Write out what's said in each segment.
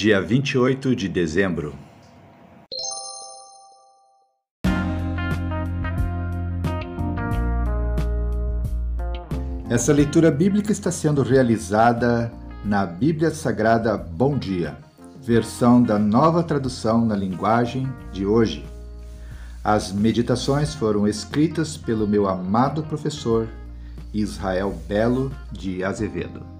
dia 28 de dezembro. Essa leitura bíblica está sendo realizada na Bíblia Sagrada Bom Dia, versão da nova tradução na linguagem de hoje. As meditações foram escritas pelo meu amado professor Israel Belo de Azevedo.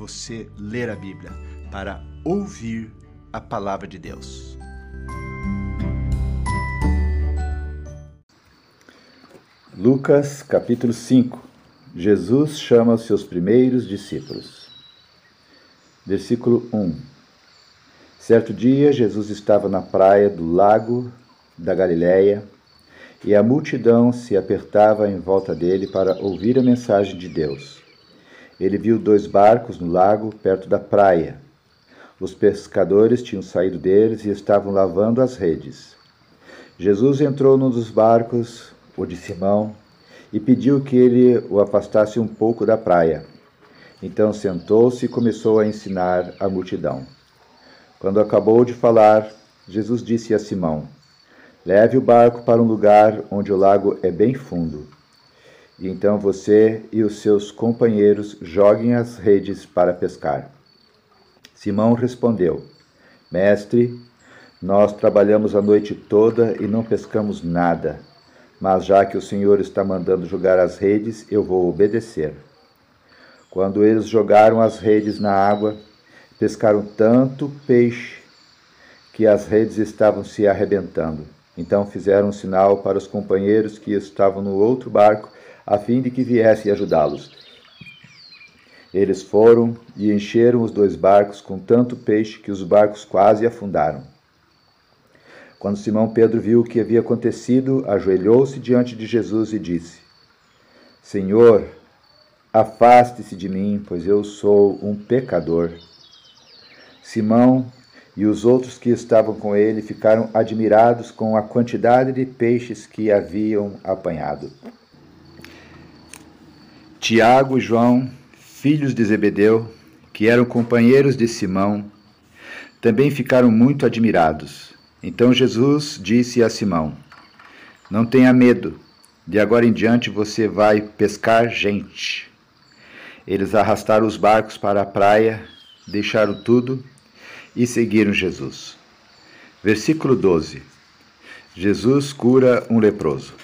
você ler a Bíblia para ouvir a palavra de Deus. Lucas capítulo 5 Jesus chama os seus primeiros discípulos. Versículo 1 Certo dia, Jesus estava na praia do lago da Galiléia e a multidão se apertava em volta dele para ouvir a mensagem de Deus. Ele viu dois barcos no lago perto da praia. Os pescadores tinham saído deles e estavam lavando as redes. Jesus entrou num dos barcos o de Simão, e pediu que ele o afastasse um pouco da praia. Então sentou-se e começou a ensinar a multidão. Quando acabou de falar, Jesus disse a Simão: Leve o barco para um lugar onde o lago é bem fundo. Então você e os seus companheiros joguem as redes para pescar. Simão respondeu: Mestre, nós trabalhamos a noite toda e não pescamos nada mas já que o Senhor está mandando jogar as redes, eu vou obedecer. Quando eles jogaram as redes na água, pescaram tanto peixe que as redes estavam se arrebentando. Então fizeram um sinal para os companheiros que estavam no outro barco, a fim de que viessem ajudá-los. Eles foram e encheram os dois barcos com tanto peixe que os barcos quase afundaram. Quando Simão Pedro viu o que havia acontecido, ajoelhou-se diante de Jesus e disse: Senhor, afaste-se de mim, pois eu sou um pecador. Simão e os outros que estavam com ele ficaram admirados com a quantidade de peixes que haviam apanhado. Tiago e João, filhos de Zebedeu, que eram companheiros de Simão, também ficaram muito admirados. Então Jesus disse a Simão: Não tenha medo, de agora em diante você vai pescar gente. Eles arrastaram os barcos para a praia, deixaram tudo e seguiram Jesus. Versículo 12: Jesus cura um leproso.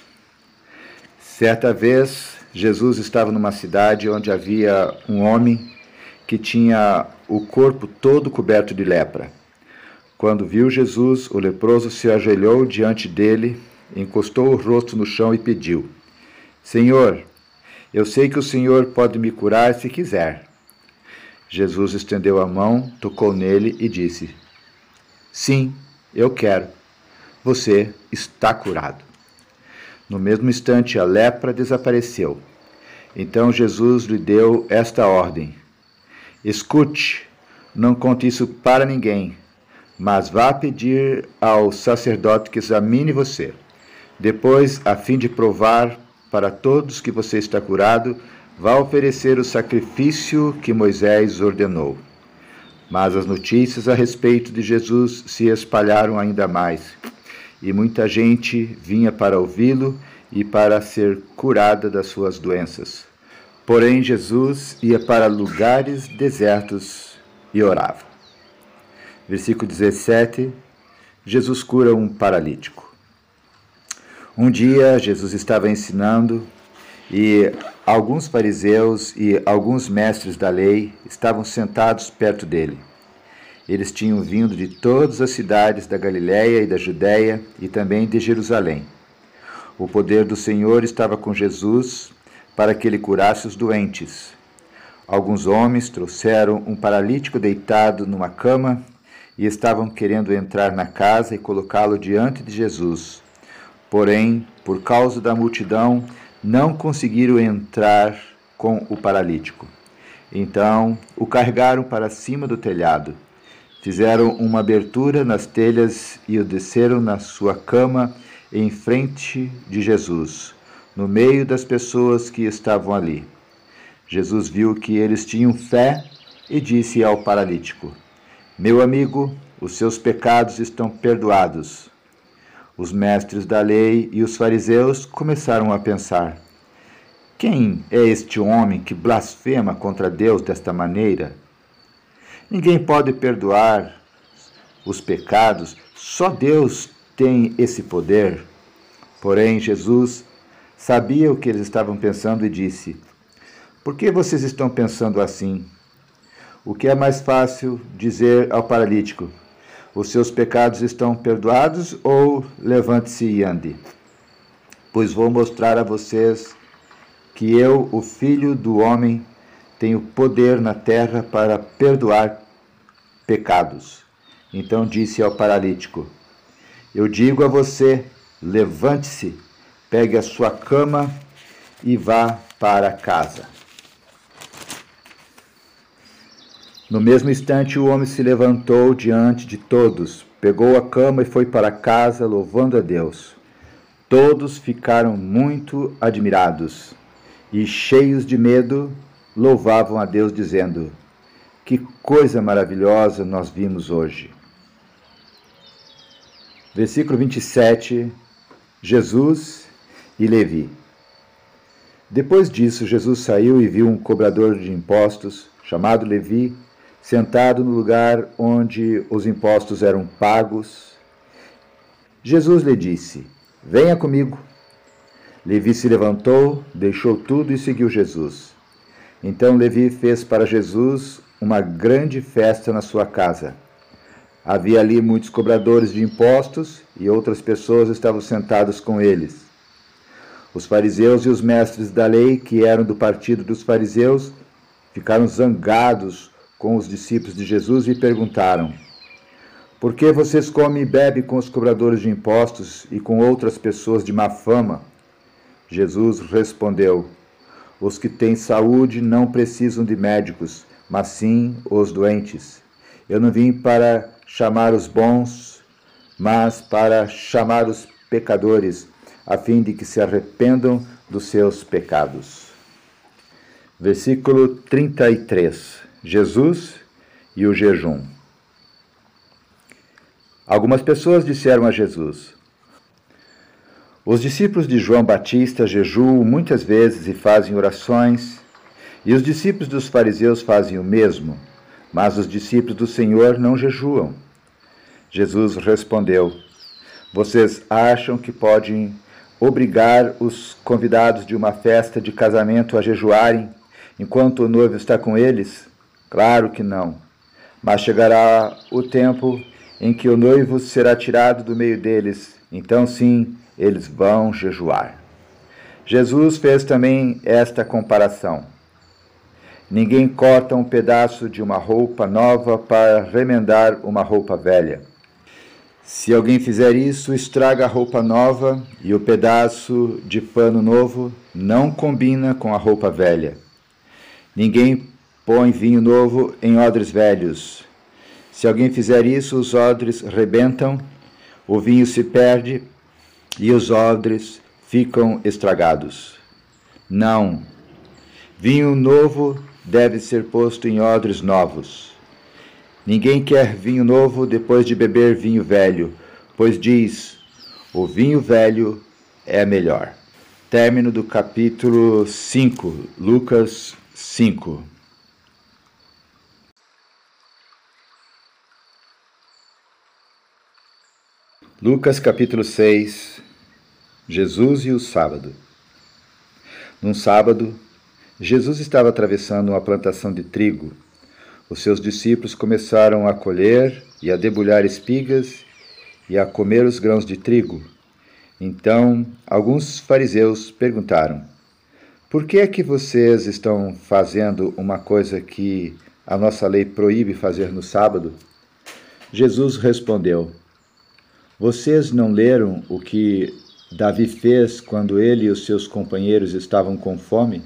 Certa vez, Jesus estava numa cidade onde havia um homem que tinha o corpo todo coberto de lepra. Quando viu Jesus, o leproso se ajoelhou diante dele, encostou o rosto no chão e pediu: Senhor, eu sei que o Senhor pode me curar se quiser. Jesus estendeu a mão, tocou nele e disse: Sim, eu quero. Você está curado. No mesmo instante, a lepra desapareceu. Então Jesus lhe deu esta ordem: Escute, não conte isso para ninguém mas vá pedir ao sacerdote que examine você. Depois, a fim de provar para todos que você está curado, vá oferecer o sacrifício que Moisés ordenou. Mas as notícias a respeito de Jesus se espalharam ainda mais, e muita gente vinha para ouvi-lo e para ser curada das suas doenças. Porém, Jesus ia para lugares desertos e orava. Versículo 17: Jesus cura um paralítico. Um dia, Jesus estava ensinando e alguns fariseus e alguns mestres da lei estavam sentados perto dele. Eles tinham vindo de todas as cidades da Galiléia e da Judéia e também de Jerusalém. O poder do Senhor estava com Jesus para que ele curasse os doentes. Alguns homens trouxeram um paralítico deitado numa cama e estavam querendo entrar na casa e colocá-lo diante de Jesus. Porém, por causa da multidão, não conseguiram entrar com o paralítico. Então o carregaram para cima do telhado. Fizeram uma abertura nas telhas e o desceram na sua cama em frente de Jesus, no meio das pessoas que estavam ali. Jesus viu que eles tinham fé e disse ao paralítico: Meu amigo, os seus pecados estão perdoados. Os mestres da lei e os fariseus começaram a pensar: quem é este homem que blasfema contra Deus desta maneira? Ninguém pode perdoar os pecados, só Deus tem esse poder. Porém, Jesus sabia o que eles estavam pensando e disse: Por que vocês estão pensando assim? O que é mais fácil dizer ao paralítico: Os seus pecados estão perdoados ou levante-se e ande? Pois vou mostrar a vocês que eu, o Filho do Homem, tenho poder na terra para perdoar pecados. Então disse ao paralítico: Eu digo a você, levante-se, pegue a sua cama e vá para casa. No mesmo instante, o homem se levantou diante de todos, pegou a cama e foi para casa, louvando a Deus. Todos ficaram muito admirados e, cheios de medo, louvavam a Deus, dizendo: Que coisa maravilhosa nós vimos hoje. Versículo 27, Jesus e Levi. Depois disso, Jesus saiu e viu um cobrador de impostos, chamado Levi, sentado no lugar onde os impostos eram pagos. Jesus lhe disse: Venha comigo. Levi se levantou, deixou tudo e seguiu Jesus. Então Levi fez para Jesus uma grande festa na sua casa. Havia ali muitos cobradores de impostos e outras pessoas estavam sentadas com eles. Os fariseus e os mestres da lei, que eram do partido dos fariseus, ficaram zangados com os discípulos de Jesus e perguntaram: Por que vocês comem e bebem com os cobradores de impostos e com outras pessoas de má fama? Jesus respondeu: Os que têm saúde não precisam de médicos, mas sim os doentes. Eu não vim para chamar os bons, mas para chamar os pecadores, a fim de que se arrependam dos seus pecados. Versículo 33. Jesus e o jejum. Algumas pessoas disseram a Jesus: os discípulos de João Batista jejuam muitas vezes e fazem orações, e os discípulos dos fariseus fazem o mesmo, mas os discípulos do Senhor não jejuam. Jesus respondeu: Vocês acham que podem obrigar os convidados de uma festa de casamento a jejuarem enquanto o noivo está com eles? Claro que não. Mas chegará o tempo em que o noivo será tirado do meio deles. Então, sim, eles vão jejuar. Jesus fez também esta comparação. Ninguém corta um pedaço de uma roupa nova para remendar uma roupa velha. Se alguém fizer isso, estraga a roupa nova e o pedaço de pano novo não combina com a roupa velha. Ninguém põe vinho novo em odres velhos. Se alguém fizer isso, os odres rebentam, o vinho se perde e os odres ficam estragados. Não. Vinho novo deve ser posto em odres novos. Ninguém quer vinho novo depois de beber vinho velho, pois diz: o vinho velho é melhor. Término do capítulo 5, Lucas 5. Lucas capítulo 6 Jesus e o sábado. Num sábado, Jesus estava atravessando uma plantação de trigo. Os seus discípulos começaram a colher e a debulhar espigas e a comer os grãos de trigo. Então, alguns fariseus perguntaram: Por que é que vocês estão fazendo uma coisa que a nossa lei proíbe fazer no sábado? Jesus respondeu: Vocês não leram o que Davi fez quando ele e os seus companheiros estavam com fome?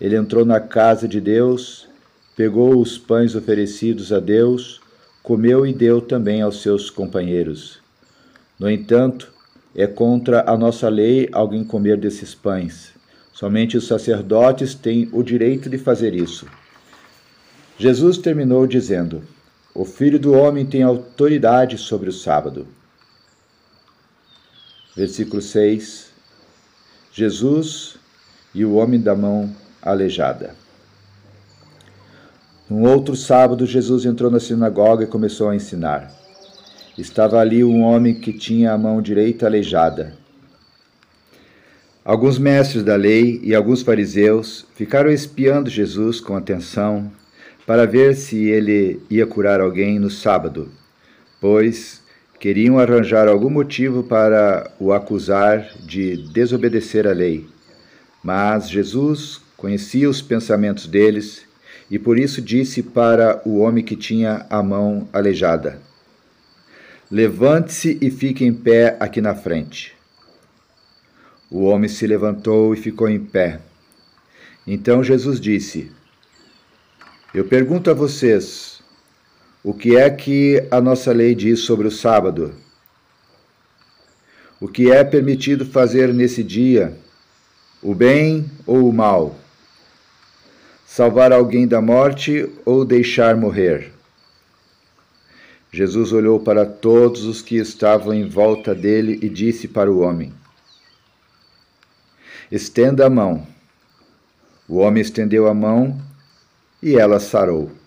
Ele entrou na casa de Deus, pegou os pães oferecidos a Deus, comeu e deu também aos seus companheiros. No entanto, é contra a nossa lei alguém comer desses pães. Somente os sacerdotes têm o direito de fazer isso. Jesus terminou dizendo: O filho do homem tem autoridade sobre o sábado. Versículo 6: Jesus e o homem da mão aleijada. Num outro sábado, Jesus entrou na sinagoga e começou a ensinar. Estava ali um homem que tinha a mão direita aleijada. Alguns mestres da lei e alguns fariseus ficaram espiando Jesus com atenção para ver se ele ia curar alguém no sábado, pois queriam arranjar algum motivo para o acusar de desobedecer à lei. Mas Jesus conhecia os pensamentos deles e por isso disse para o homem que tinha a mão aleijada: Levante-se e fique em pé aqui na frente. O homem se levantou e ficou em pé. Então Jesus disse: Eu pergunto a vocês, o que é que a nossa lei diz sobre o sábado? O que é permitido fazer nesse dia? O bem ou o mal? Salvar alguém da morte ou deixar morrer? Jesus olhou para todos os que estavam em volta dele e disse para o homem: Estenda a mão. O homem estendeu a mão e ela sarou.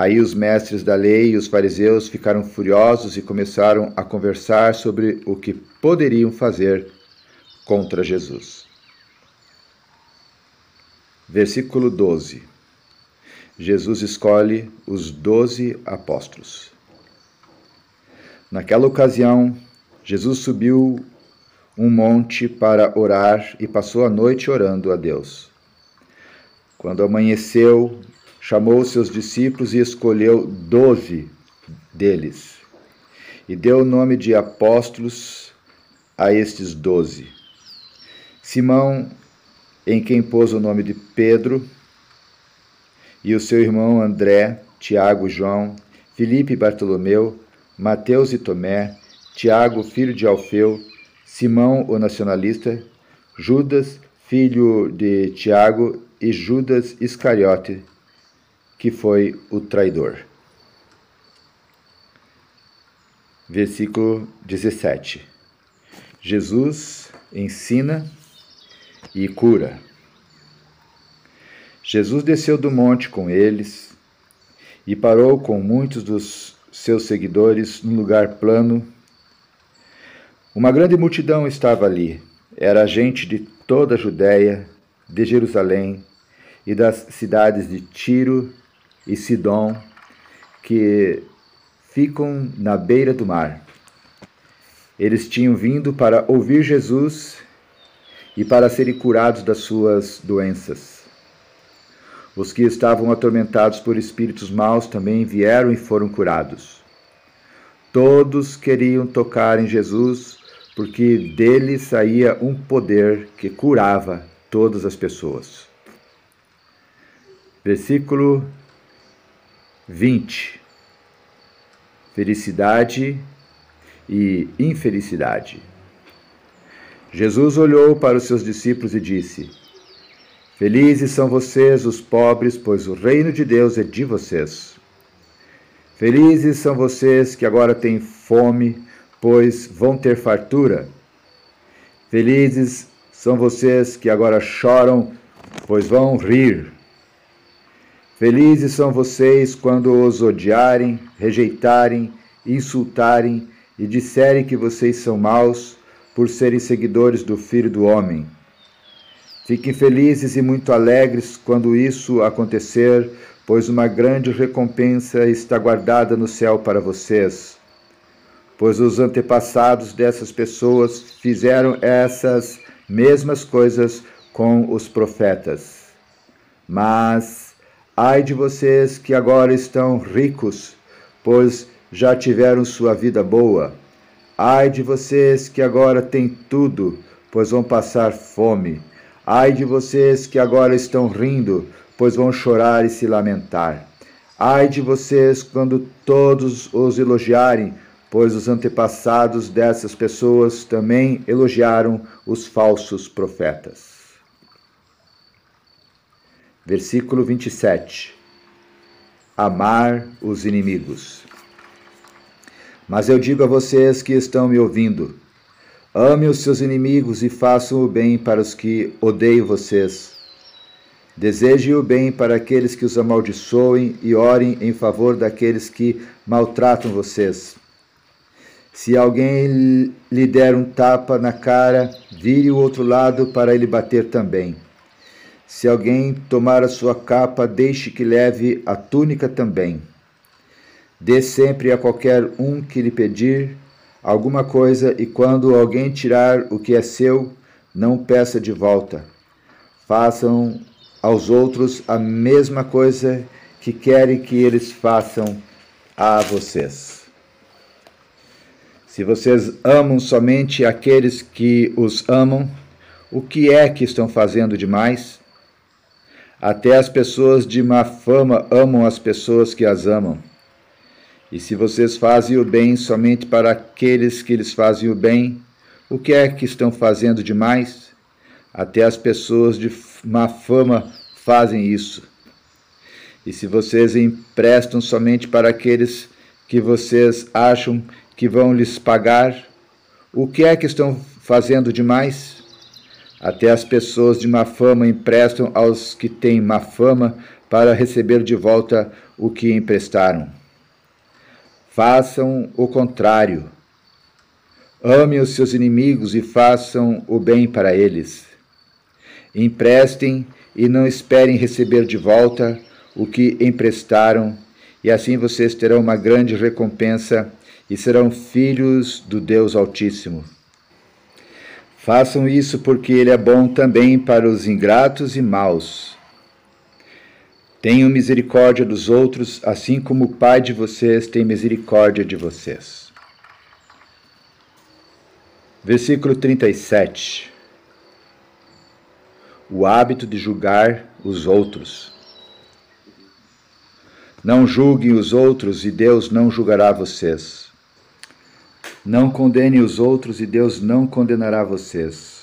Aí os mestres da lei e os fariseus ficaram furiosos e começaram a conversar sobre o que poderiam fazer contra Jesus. Versículo 12 Jesus escolhe os doze apóstolos. Naquela ocasião, Jesus subiu um monte para orar e passou a noite orando a Deus. Quando amanheceu, chamou seus discípulos e escolheu doze deles, e deu o nome de apóstolos a estes doze. Simão, em quem pôs o nome de Pedro, e o seu irmão André, Tiago João, Filipe e Bartolomeu, Mateus e Tomé, Tiago, filho de Alfeu, Simão, o nacionalista, Judas, filho de Tiago, e Judas Iscariote, que foi o traidor. Versículo 17. Jesus ensina e cura. Jesus desceu do monte com eles e parou com muitos dos seus seguidores num lugar plano. Uma grande multidão estava ali. Era gente de toda a Judéia, de Jerusalém e das cidades de Tiro e Sidom, que ficam na beira do mar. Eles tinham vindo para ouvir Jesus e para serem curados das suas doenças. Os que estavam atormentados por espíritos maus também vieram e foram curados. Todos queriam tocar em Jesus, porque dele saía um poder que curava todas as pessoas. Versículo 20. Felicidade e infelicidade. Jesus olhou para os seus discípulos e disse: Felizes são vocês, os pobres, pois o reino de Deus é de vocês. Felizes são vocês que agora têm fome, pois vão ter fartura. Felizes são vocês que agora choram, pois vão rir. Felizes são vocês quando os odiarem, rejeitarem, insultarem e disserem que vocês são maus por serem seguidores do Filho do Homem. Fiquem felizes e muito alegres quando isso acontecer, pois uma grande recompensa está guardada no céu para vocês. pois os antepassados dessas pessoas fizeram essas mesmas coisas com os profetas. Mas ai de vocês que agora estão ricos, pois já tiveram sua vida boa. Ai de vocês que agora têm tudo, pois vão passar fome. Ai de vocês que agora estão rindo, pois vão chorar e se lamentar. Ai de vocês quando todos os elogiarem, pois os antepassados dessas pessoas também elogiaram os falsos profetas. Versículo 27. Amar os inimigos. Mas eu digo a vocês que estão me ouvindo: ame os seus inimigos e façam o bem para os que odeiam vocês. Deseje o bem para aqueles que os amaldiçoem e orem em favor daqueles que maltratam vocês. Se alguém lhe der um tapa na cara, vire o outro lado para ele bater também. Se alguém tomar a sua capa, deixe que leve a túnica também. Dê sempre a qualquer um que lhe pedir alguma coisa, e quando alguém tirar o que é seu, não peça de volta. Façam aos outros a mesma coisa que querem que eles façam a vocês. Se vocês amam somente aqueles que os amam, o que é que estão fazendo demais? Até as pessoas de má fama amam as pessoas que as amam. E se vocês fazem o bem somente para aqueles que lhes fazem o bem, o que é que estão fazendo demais? Até as pessoas de má fama fazem isso. E se vocês emprestam somente para aqueles que vocês acham que vão lhes pagar, o que é que estão fazendo demais? Até as pessoas de má fama emprestam aos que têm má fama para receber de volta o que emprestaram. Façam o contrário. Amem os seus inimigos e façam o bem para eles. Emprestem e não esperem receber de volta o que emprestaram, e assim vocês terão uma grande recompensa e serão filhos do Deus Altíssimo. Façam isso porque Ele é bom também para os ingratos e maus. Tenham misericórdia dos outros, assim como o Pai de vocês tem misericórdia de vocês. Versículo 37. O hábito de julgar os outros. Não julguem os outros e Deus não julgará vocês. Não condenem os outros e Deus não condenará vocês.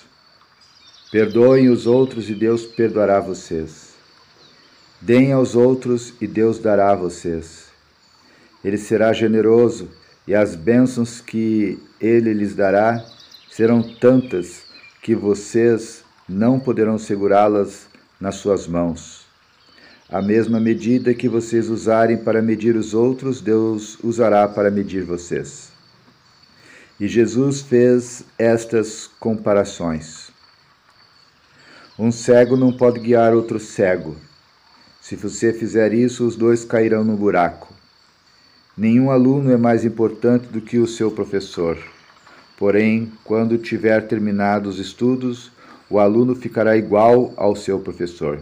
Perdoem os outros e Deus perdoará vocês. Deem aos outros e Deus dará a vocês. Ele será generoso e as bênçãos que ele lhes dará serão tantas que vocês não poderão segurá-las nas suas mãos. A mesma medida que vocês usarem para medir os outros, Deus usará para medir vocês. E Jesus fez estas comparações. Um cego não pode guiar outro cego. Se você fizer isso, os dois cairão no buraco. Nenhum aluno é mais importante do que o seu professor. Porém, quando tiver terminado os estudos, o aluno ficará igual ao seu professor.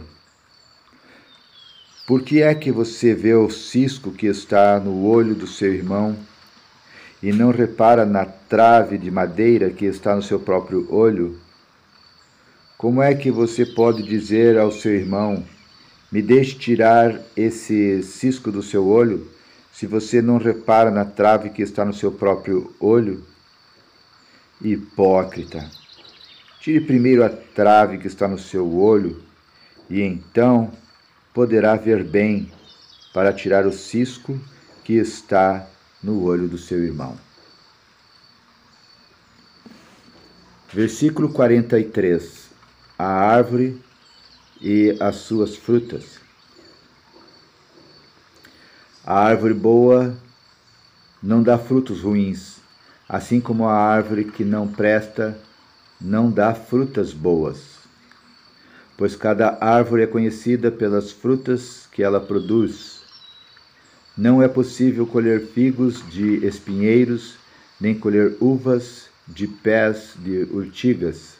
Por que é que você vê o cisco que está no olho do seu irmão e não repara na trave de madeira que está no seu próprio olho? Como é que você pode dizer ao seu irmão: Me deixe tirar esse cisco do seu olho, se você não repara na trave que está no seu próprio olho? Hipócrita! Tire primeiro a trave que está no seu olho, e então poderá ver bem para tirar o cisco que está no olho do seu irmão. Versículo 43: A árvore e as suas frutas. A árvore boa não dá frutos ruins, assim como a árvore que não presta não dá frutas boas. Pois cada árvore é conhecida pelas frutas que ela produz. Não é possível colher figos de espinheiros, nem colher uvas de pés de urtigas.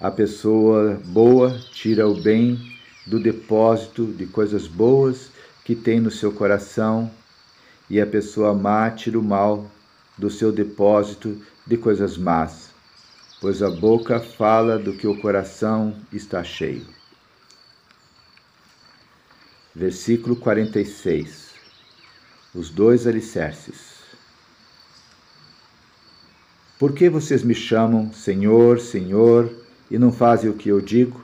A pessoa boa tira o bem do depósito de coisas boas que tem no seu coração, e a pessoa má tira o mal do seu depósito de coisas más, pois a boca fala do que o coração está cheio. Versículo 46. Os dois alicerces. Por que vocês me chamam Senhor, Senhor, e não fazem o que eu digo?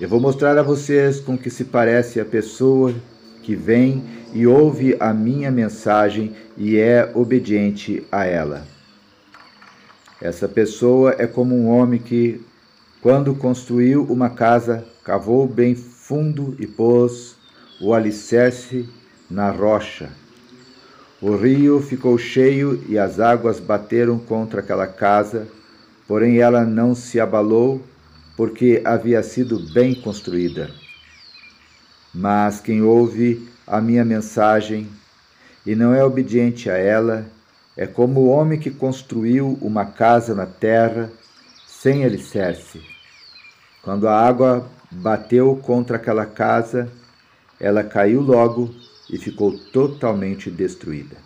Eu vou mostrar a vocês com que se parece a pessoa que vem e ouve a minha mensagem e é obediente a ela. Essa pessoa é como um homem que, quando construiu uma casa, cavou bem fundo e pôs o alicerce na rocha. O rio ficou cheio e as águas bateram contra aquela casa, porém ela não se abalou, porque havia sido bem construída. Mas quem ouve a minha mensagem e não é obediente a ela, é como o homem que construiu uma casa na terra sem alicerce. Quando a água bateu contra aquela casa, ela caiu logo e ficou totalmente destruída.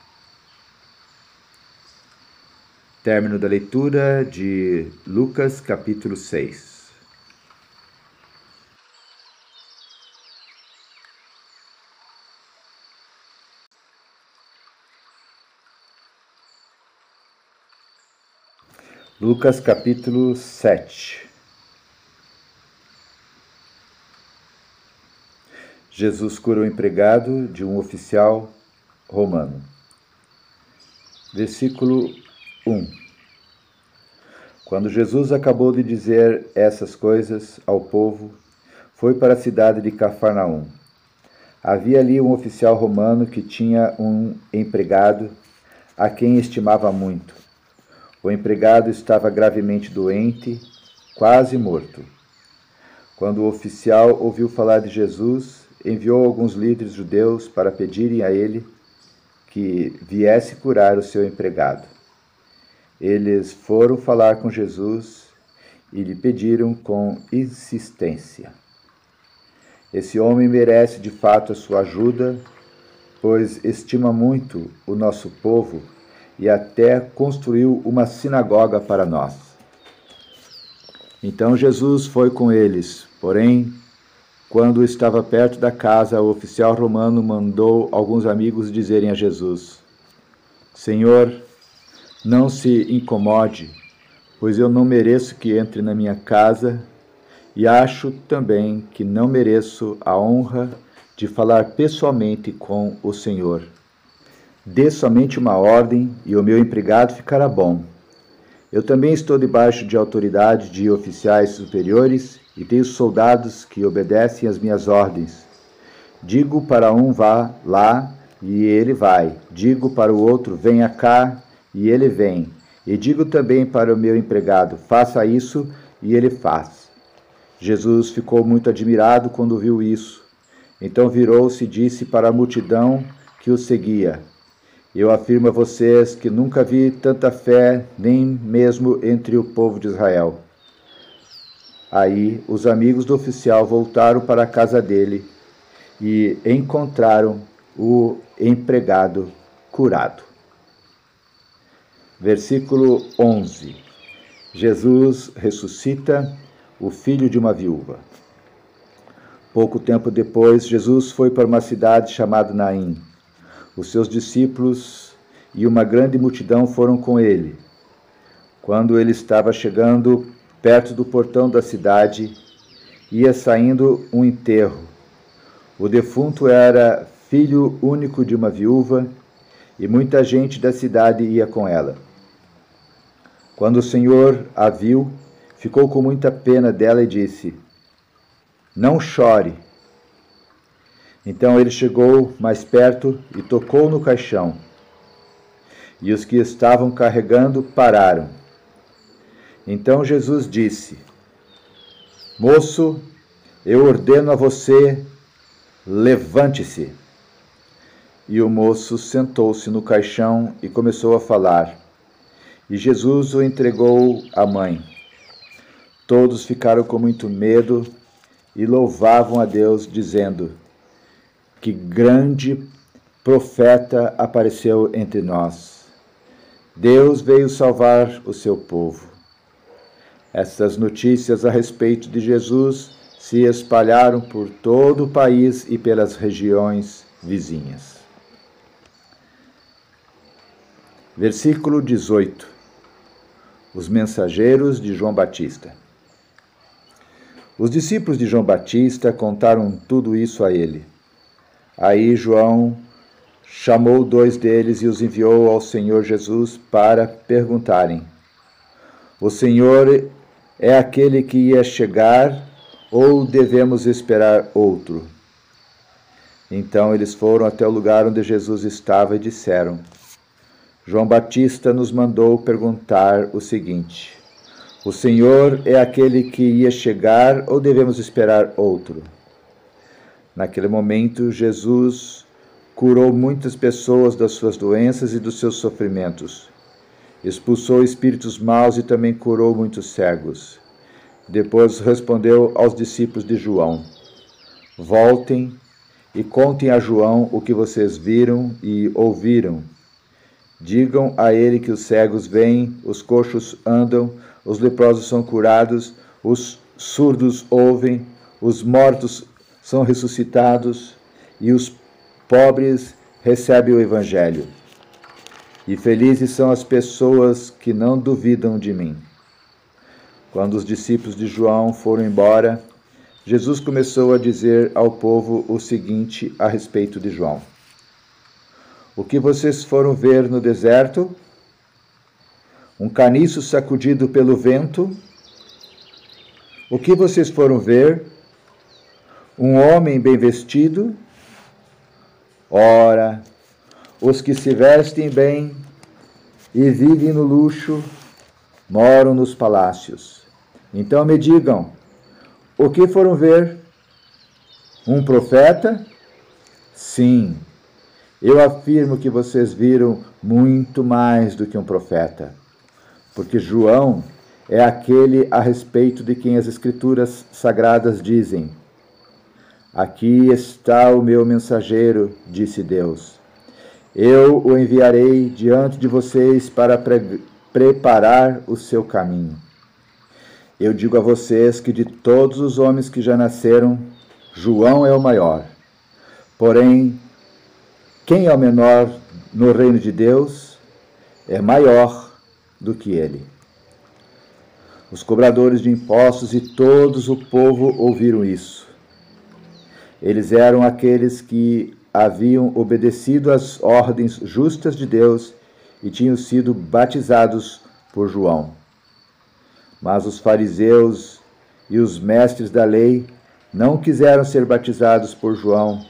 Término da leitura de Lucas capítulo 6. Lucas capítulo 7 Jesus cura o empregado de um oficial romano. Versículo 1 Quando Jesus acabou de dizer essas coisas ao povo, foi para a cidade de Cafarnaum. Havia ali um oficial romano que tinha um empregado a quem estimava muito. O empregado estava gravemente doente, quase morto. Quando o oficial ouviu falar de Jesus, enviou alguns líderes judeus para pedirem a ele que viesse curar o seu empregado. Eles foram falar com Jesus e lhe pediram com insistência. Esse homem merece de fato a sua ajuda, pois estima muito o nosso povo e até construiu uma sinagoga para nós. Então Jesus foi com eles, porém, quando estava perto da casa, o oficial romano mandou alguns amigos dizerem a Jesus: Senhor, não se incomode, pois eu não mereço que entre na minha casa e acho também que não mereço a honra de falar pessoalmente com o Senhor. Dê somente uma ordem e o meu empregado ficará bom. Eu também estou debaixo de autoridade de oficiais superiores e tenho soldados que obedecem às minhas ordens. Digo para um vá lá e ele vai. Digo para o outro venha cá e ele vem. E digo também para o meu empregado faça isso e ele faz. Jesus ficou muito admirado quando viu isso. Então virou-se e disse para a multidão que o seguia: eu afirmo a vocês que nunca vi tanta fé, nem mesmo entre o povo de Israel. Aí os amigos do oficial voltaram para a casa dele e encontraram o empregado curado. Versículo 11: Jesus ressuscita o filho de uma viúva. Pouco tempo depois, Jesus foi para uma cidade chamada Naim os seus discípulos e uma grande multidão foram com ele. Quando ele estava chegando perto do portão da cidade, ia saindo um enterro. O defunto era filho único de uma viúva e muita gente da cidade ia com ela. Quando o Senhor a viu, ficou com muita pena dela e disse: Não chore. Então ele chegou mais perto e tocou no caixão. E os que estavam carregando pararam. Então Jesus disse: Moço, eu ordeno a você, levante-se. E o moço sentou-se no caixão e começou a falar. E Jesus o entregou à mãe. Todos ficaram com muito medo e louvavam a Deus, dizendo: Que grande profeta apareceu entre nós. Deus veio salvar o seu povo. Essas notícias a respeito de Jesus se espalharam por todo o país e pelas regiões vizinhas. Versículo 18 Os mensageiros de João Batista. Os discípulos de João Batista contaram tudo isso a ele. Aí João chamou dois deles e os enviou ao Senhor Jesus para perguntarem: O Senhor é aquele que ia chegar ou devemos esperar outro? Então eles foram até o lugar onde Jesus estava e disseram: João Batista nos mandou perguntar o seguinte: O Senhor é aquele que ia chegar ou devemos esperar outro? Naquele momento, Jesus curou muitas pessoas das suas doenças e dos seus sofrimentos. Expulsou espíritos maus e também curou muitos cegos. Depois respondeu aos discípulos de João: Voltem e contem a João o que vocês viram e ouviram. Digam a ele que os cegos vêm, os coxos andam, os leprosos são curados, os surdos ouvem, os mortos são ressuscitados e os pobres recebem o Evangelho. E felizes são as pessoas que não duvidam de mim. Quando os discípulos de João foram embora, Jesus começou a dizer ao povo o seguinte a respeito de João: O que vocês foram ver no deserto? Um caniço sacudido pelo vento? O que vocês foram ver? Um homem bem vestido? Ora, os que se vestem bem e vivem no luxo moram nos palácios. Então me digam, o que foram ver? Um profeta? Sim, eu afirmo que vocês viram muito mais do que um profeta, porque João é aquele a respeito de quem as Escrituras sagradas dizem: Aqui está o meu mensageiro, disse Deus. Eu o enviarei diante de vocês para pre preparar o seu caminho. Eu digo a vocês que de todos os homens que já nasceram, João é o maior. Porém, quem é o menor no reino de Deus é maior do que ele. Os cobradores de impostos e todos o povo ouviram isso. Eles eram aqueles que haviam obedecido às ordens justas de Deus e tinham sido batizados por João. Mas os fariseus e os mestres da lei não quiseram ser batizados por João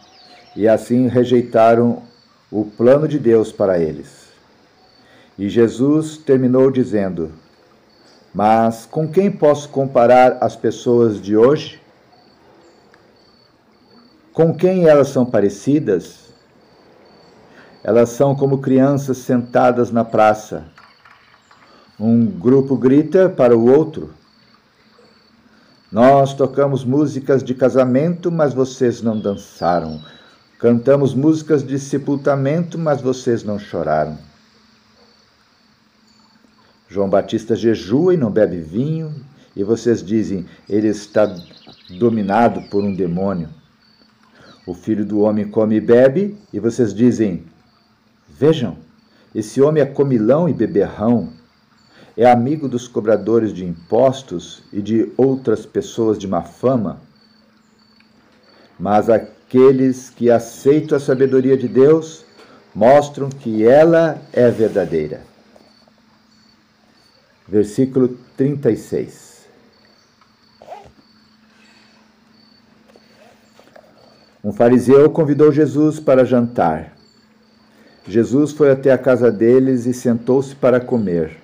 e assim rejeitaram o plano de Deus para eles. E Jesus terminou dizendo: Mas com quem posso comparar as pessoas de hoje? Com quem elas são parecidas? Elas são como crianças sentadas na praça. Um grupo grita para o outro. Nós tocamos músicas de casamento, mas vocês não dançaram. Cantamos músicas de sepultamento, mas vocês não choraram. João Batista jejua e não bebe vinho, e vocês dizem, ele está dominado por um demônio. O filho do homem come e bebe, e vocês dizem: Vejam, esse homem é comilão e beberrão, é amigo dos cobradores de impostos e de outras pessoas de má fama. Mas aqueles que aceitam a sabedoria de Deus mostram que ela é verdadeira. Versículo 36. Um fariseu convidou Jesus para jantar. Jesus foi até a casa deles e sentou-se para comer.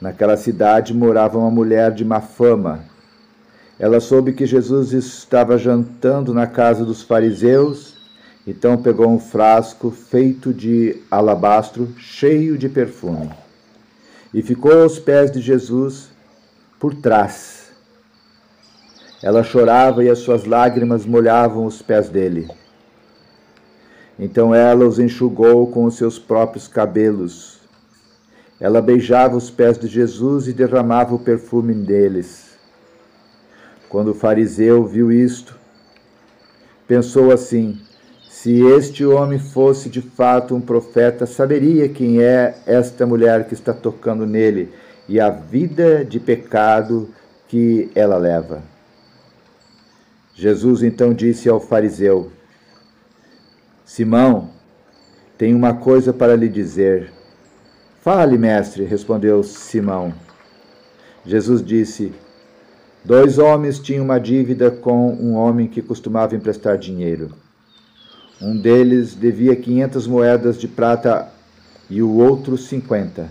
Naquela cidade morava uma mulher de má fama. Ela soube que Jesus estava jantando na casa dos fariseus Então pegou um frasco feito de alabastro, cheio de perfume, e ficou aos pés de Jesus por trás. Ela chorava e as suas lágrimas molhavam os pés dele. Então ela os enxugou com os seus próprios cabelos. Ela beijava os pés de Jesus e derramava o perfume deles. Quando o fariseu viu isto, pensou assim: se este homem fosse de fato um profeta, saberia quem é esta mulher que está tocando nele e a vida de pecado que ela leva. Jesus então disse ao fariseu: Simão, tenho uma coisa para lhe dizer. Fale, mestre, respondeu Simão. Jesus disse: Dois homens tinham uma dívida com um homem que costumava emprestar dinheiro. Um deles devia quinhentas moedas de prata e o outro cinquenta.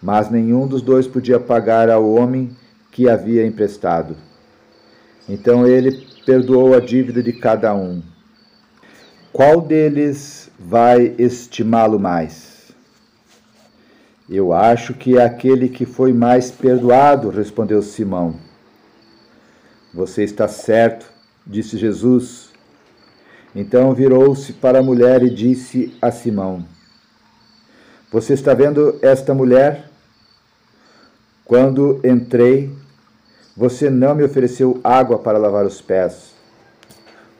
Mas nenhum dos dois podia pagar ao homem que havia emprestado. Então ele perdoou a dívida de cada um. Qual deles vai estimá-lo mais? Eu acho que é aquele que foi mais perdoado, respondeu Simão. Você está certo, disse Jesus então virou-se para a mulher e disse a Simão: Você está vendo esta mulher? Quando entrei, você não me ofereceu água para lavar os pés.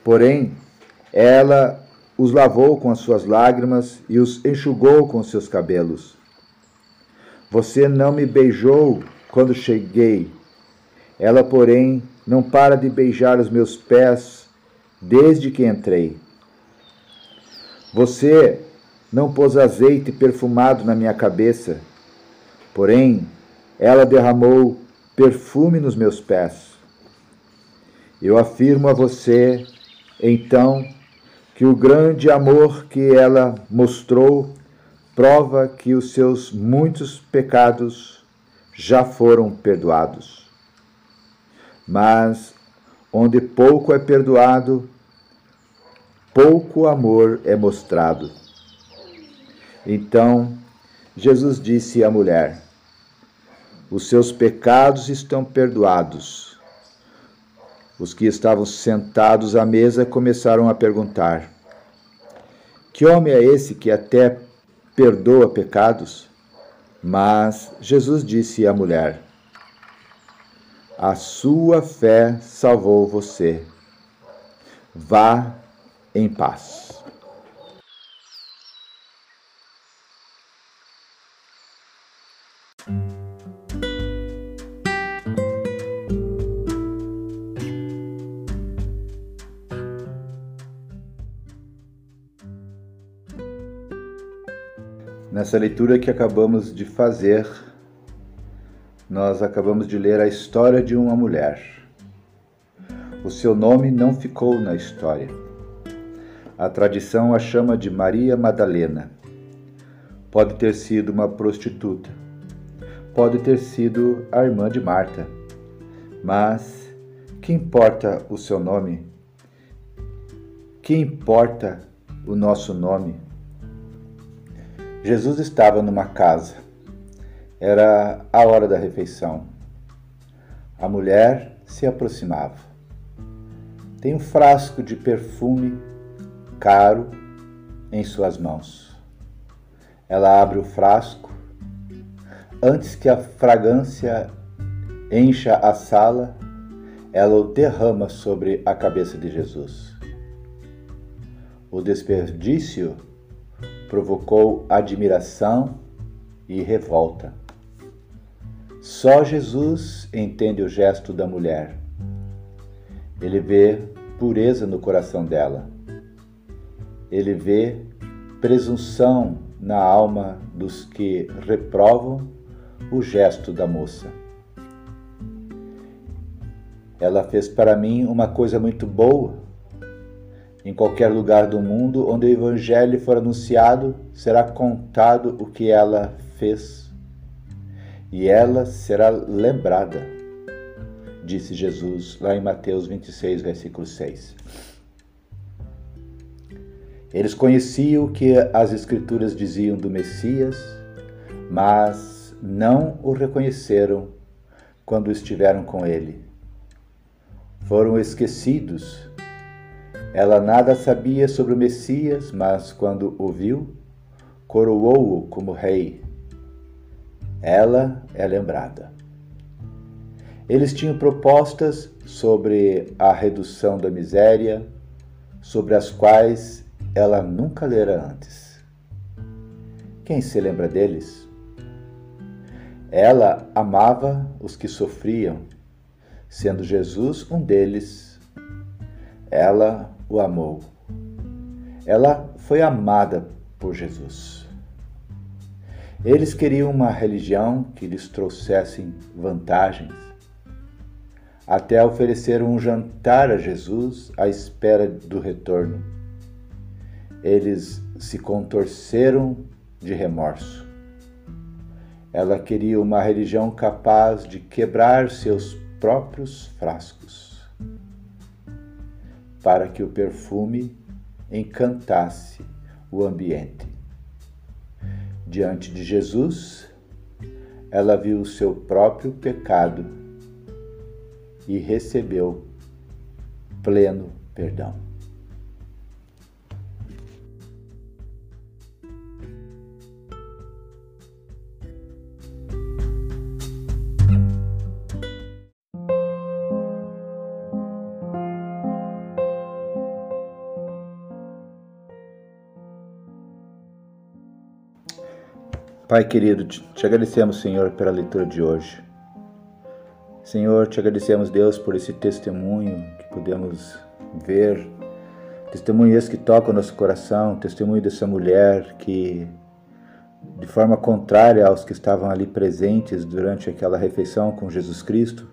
Porém, ela os lavou com as suas lágrimas e os enxugou com os seus cabelos. Você não me beijou quando cheguei. Ela, porém, não para de beijar os meus pés desde que entrei. Você não pôs azeite perfumado na minha cabeça, porém ela derramou perfume nos meus pés. Eu afirmo a você, então, que o grande amor que ela mostrou prova que os seus muitos pecados já foram perdoados. Mas onde pouco é perdoado, pouco amor é mostrado. Então Jesus disse à mulher: Os seus pecados estão perdoados. Os que estavam sentados à mesa começaram a perguntar: Que homem é esse que até perdoa pecados? Mas Jesus disse à mulher: a sua fé salvou você. Vá em paz. Nessa leitura que acabamos de fazer, nós acabamos de ler a história de uma mulher. O seu nome não ficou na história. A tradição a chama de Maria Madalena. Pode ter sido uma prostituta. Pode ter sido a irmã de Marta. Mas que importa o seu nome? Que importa o nosso nome? Jesus estava numa casa era a hora da refeição. A mulher se aproximava. Tem um frasco de perfume caro em suas mãos. Ela abre o frasco. Antes que a fragrância encha a sala, ela o derrama sobre a cabeça de Jesus. O desperdício provocou admiração e revolta. Só Jesus entende o gesto da mulher. Ele vê pureza no coração dela. Ele vê presunção na alma dos que reprovam o gesto da moça. Ela fez para mim uma coisa muito boa. Em qualquer lugar do mundo onde o Evangelho for anunciado, será contado o que ela fez e ela será lembrada, disse Jesus lá em Mateus 26, versículo 6. Eles conheciam o que as Escrituras diziam do Messias, mas não o reconheceram quando estiveram com ele. Foram esquecidos. Ela nada sabia sobre o Messias, mas quando o viu, coroou-o como rei. Ela é lembrada. Eles tinham propostas sobre a redução da miséria, sobre as quais ela nunca lera antes. Quem se lembra deles? Ela amava os que sofriam, sendo Jesus um deles. Ela o amou. Ela foi amada por Jesus. Eles queriam uma religião que lhes trouxesse vantagens, até ofereceram um jantar a Jesus à espera do retorno. Eles se contorceram de remorso. Ela queria uma religião capaz de quebrar seus próprios frascos, para que o perfume encantasse o ambiente. Diante de Jesus, ela viu o seu próprio pecado e recebeu pleno perdão. Pai querido, te agradecemos, Senhor, pela leitura de hoje. Senhor, te agradecemos, Deus, por esse testemunho que podemos ver, testemunhos que tocam nosso coração, testemunho dessa mulher que, de forma contrária aos que estavam ali presentes durante aquela refeição com Jesus Cristo,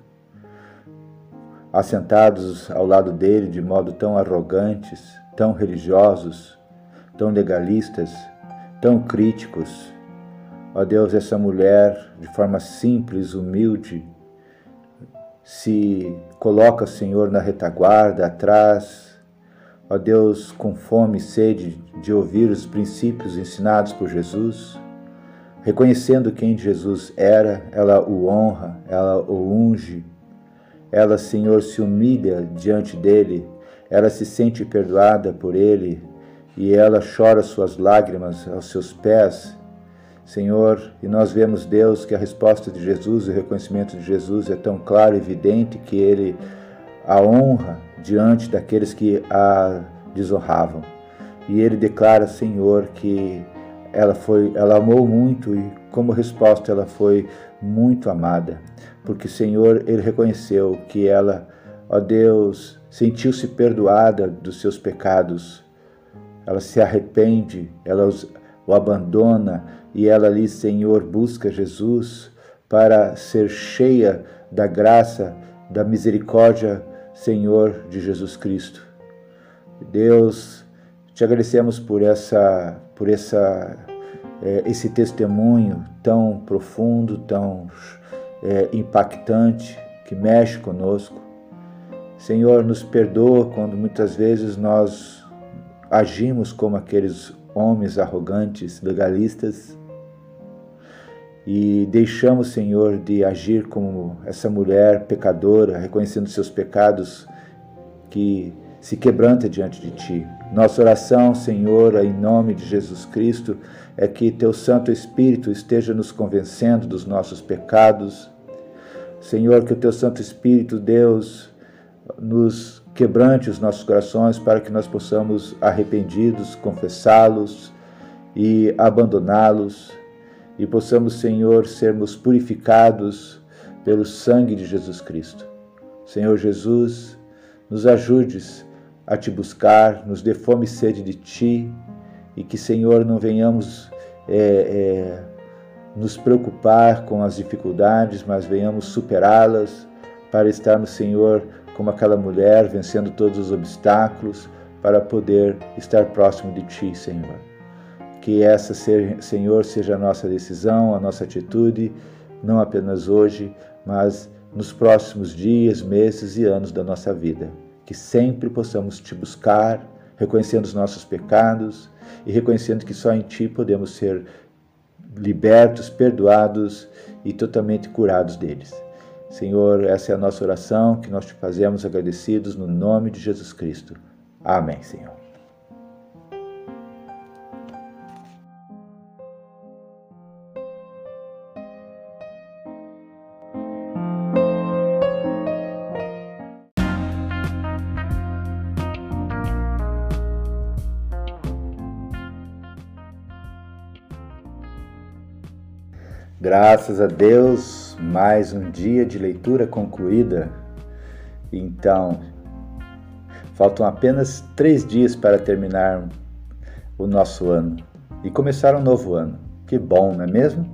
assentados ao lado dele de modo tão arrogantes, tão religiosos, tão legalistas, tão críticos. Ó Deus, essa mulher, de forma simples, humilde, se coloca, Senhor, na retaguarda, atrás, ó Deus, com fome e sede de ouvir os princípios ensinados por Jesus, reconhecendo quem Jesus era, ela o honra, ela o unge, ela, Senhor, se humilha diante dele, ela se sente perdoada por ele e ela chora suas lágrimas aos seus pés Senhor, e nós vemos, Deus, que a resposta de Jesus, o reconhecimento de Jesus é tão claro e evidente que ele a honra diante daqueles que a desonravam. E ele declara, Senhor, que ela foi, ela amou muito e como resposta ela foi muito amada, porque Senhor, ele reconheceu que ela, ó Deus, sentiu-se perdoada dos seus pecados. Ela se arrepende, ela os, o abandona e ela ali, Senhor, busca Jesus para ser cheia da graça, da misericórdia, Senhor de Jesus Cristo. Deus, te agradecemos por essa, por essa, é, esse testemunho tão profundo, tão é, impactante, que mexe conosco. Senhor, nos perdoa quando muitas vezes nós agimos como aqueles homens arrogantes, legalistas, e deixamos, Senhor, de agir como essa mulher pecadora, reconhecendo seus pecados, que se quebranta diante de Ti. Nossa oração, Senhor, em nome de Jesus Cristo, é que Teu Santo Espírito esteja nos convencendo dos nossos pecados. Senhor, que o Teu Santo Espírito, Deus, nos quebrante os nossos corações para que nós possamos, arrependidos, confessá-los e abandoná-los e possamos, Senhor, sermos purificados pelo sangue de Jesus Cristo. Senhor Jesus, nos ajudes a te buscar, nos dê fome e sede de ti e que, Senhor, não venhamos é, é, nos preocupar com as dificuldades, mas venhamos superá-las para estarmos, Senhor, como aquela mulher, vencendo todos os obstáculos para poder estar próximo de Ti, Senhor. Que essa, Senhor, seja a nossa decisão, a nossa atitude, não apenas hoje, mas nos próximos dias, meses e anos da nossa vida. Que sempre possamos Te buscar, reconhecendo os nossos pecados e reconhecendo que só em Ti podemos ser libertos, perdoados e totalmente curados deles. Senhor, essa é a nossa oração que nós te fazemos agradecidos no nome de Jesus Cristo. Amém, Senhor. Graças a Deus, mais um dia de leitura concluída. Então, faltam apenas três dias para terminar o nosso ano e começar um novo ano. Que bom, não é mesmo?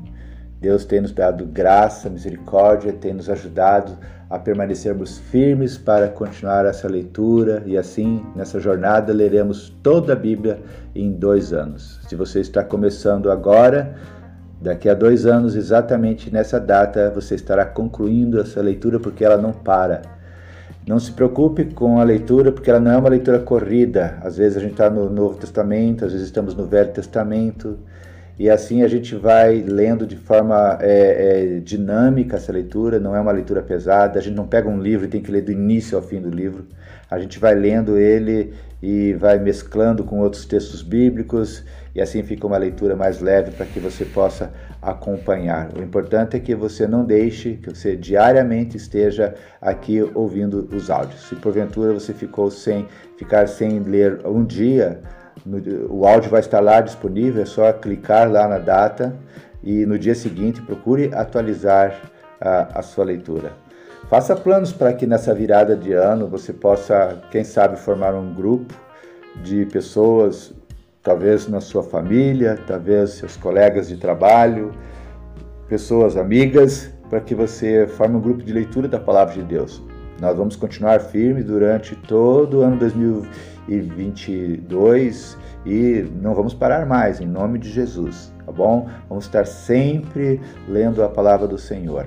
Deus tem nos dado graça, misericórdia, tem nos ajudado a permanecermos firmes para continuar essa leitura e assim, nessa jornada, leremos toda a Bíblia em dois anos. Se você está começando agora, Daqui a dois anos, exatamente nessa data, você estará concluindo essa leitura porque ela não para. Não se preocupe com a leitura, porque ela não é uma leitura corrida. Às vezes a gente está no Novo Testamento, às vezes estamos no Velho Testamento, e assim a gente vai lendo de forma é, é, dinâmica essa leitura, não é uma leitura pesada. A gente não pega um livro e tem que ler do início ao fim do livro. A gente vai lendo ele e vai mesclando com outros textos bíblicos e assim fica uma leitura mais leve para que você possa acompanhar. O importante é que você não deixe, que você diariamente esteja aqui ouvindo os áudios. Se porventura você ficou sem ficar sem ler um dia, o áudio vai estar lá disponível, é só clicar lá na data e no dia seguinte procure atualizar a, a sua leitura. Faça planos para que nessa virada de ano você possa, quem sabe, formar um grupo de pessoas talvez na sua família, talvez seus colegas de trabalho, pessoas amigas, para que você forme um grupo de leitura da palavra de Deus. Nós vamos continuar firme durante todo o ano 2022 e não vamos parar mais, em nome de Jesus, tá bom? Vamos estar sempre lendo a palavra do Senhor.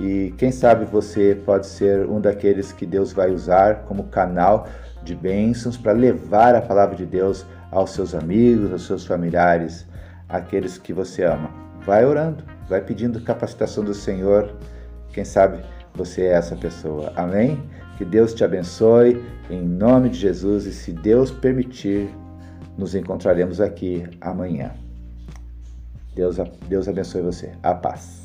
E quem sabe você pode ser um daqueles que Deus vai usar como canal de bênçãos para levar a palavra de Deus aos seus amigos, aos seus familiares, aqueles que você ama. Vai orando, vai pedindo capacitação do Senhor. Quem sabe você é essa pessoa. Amém? Que Deus te abençoe em nome de Jesus e se Deus permitir, nos encontraremos aqui amanhã. Deus, Deus abençoe você. A paz.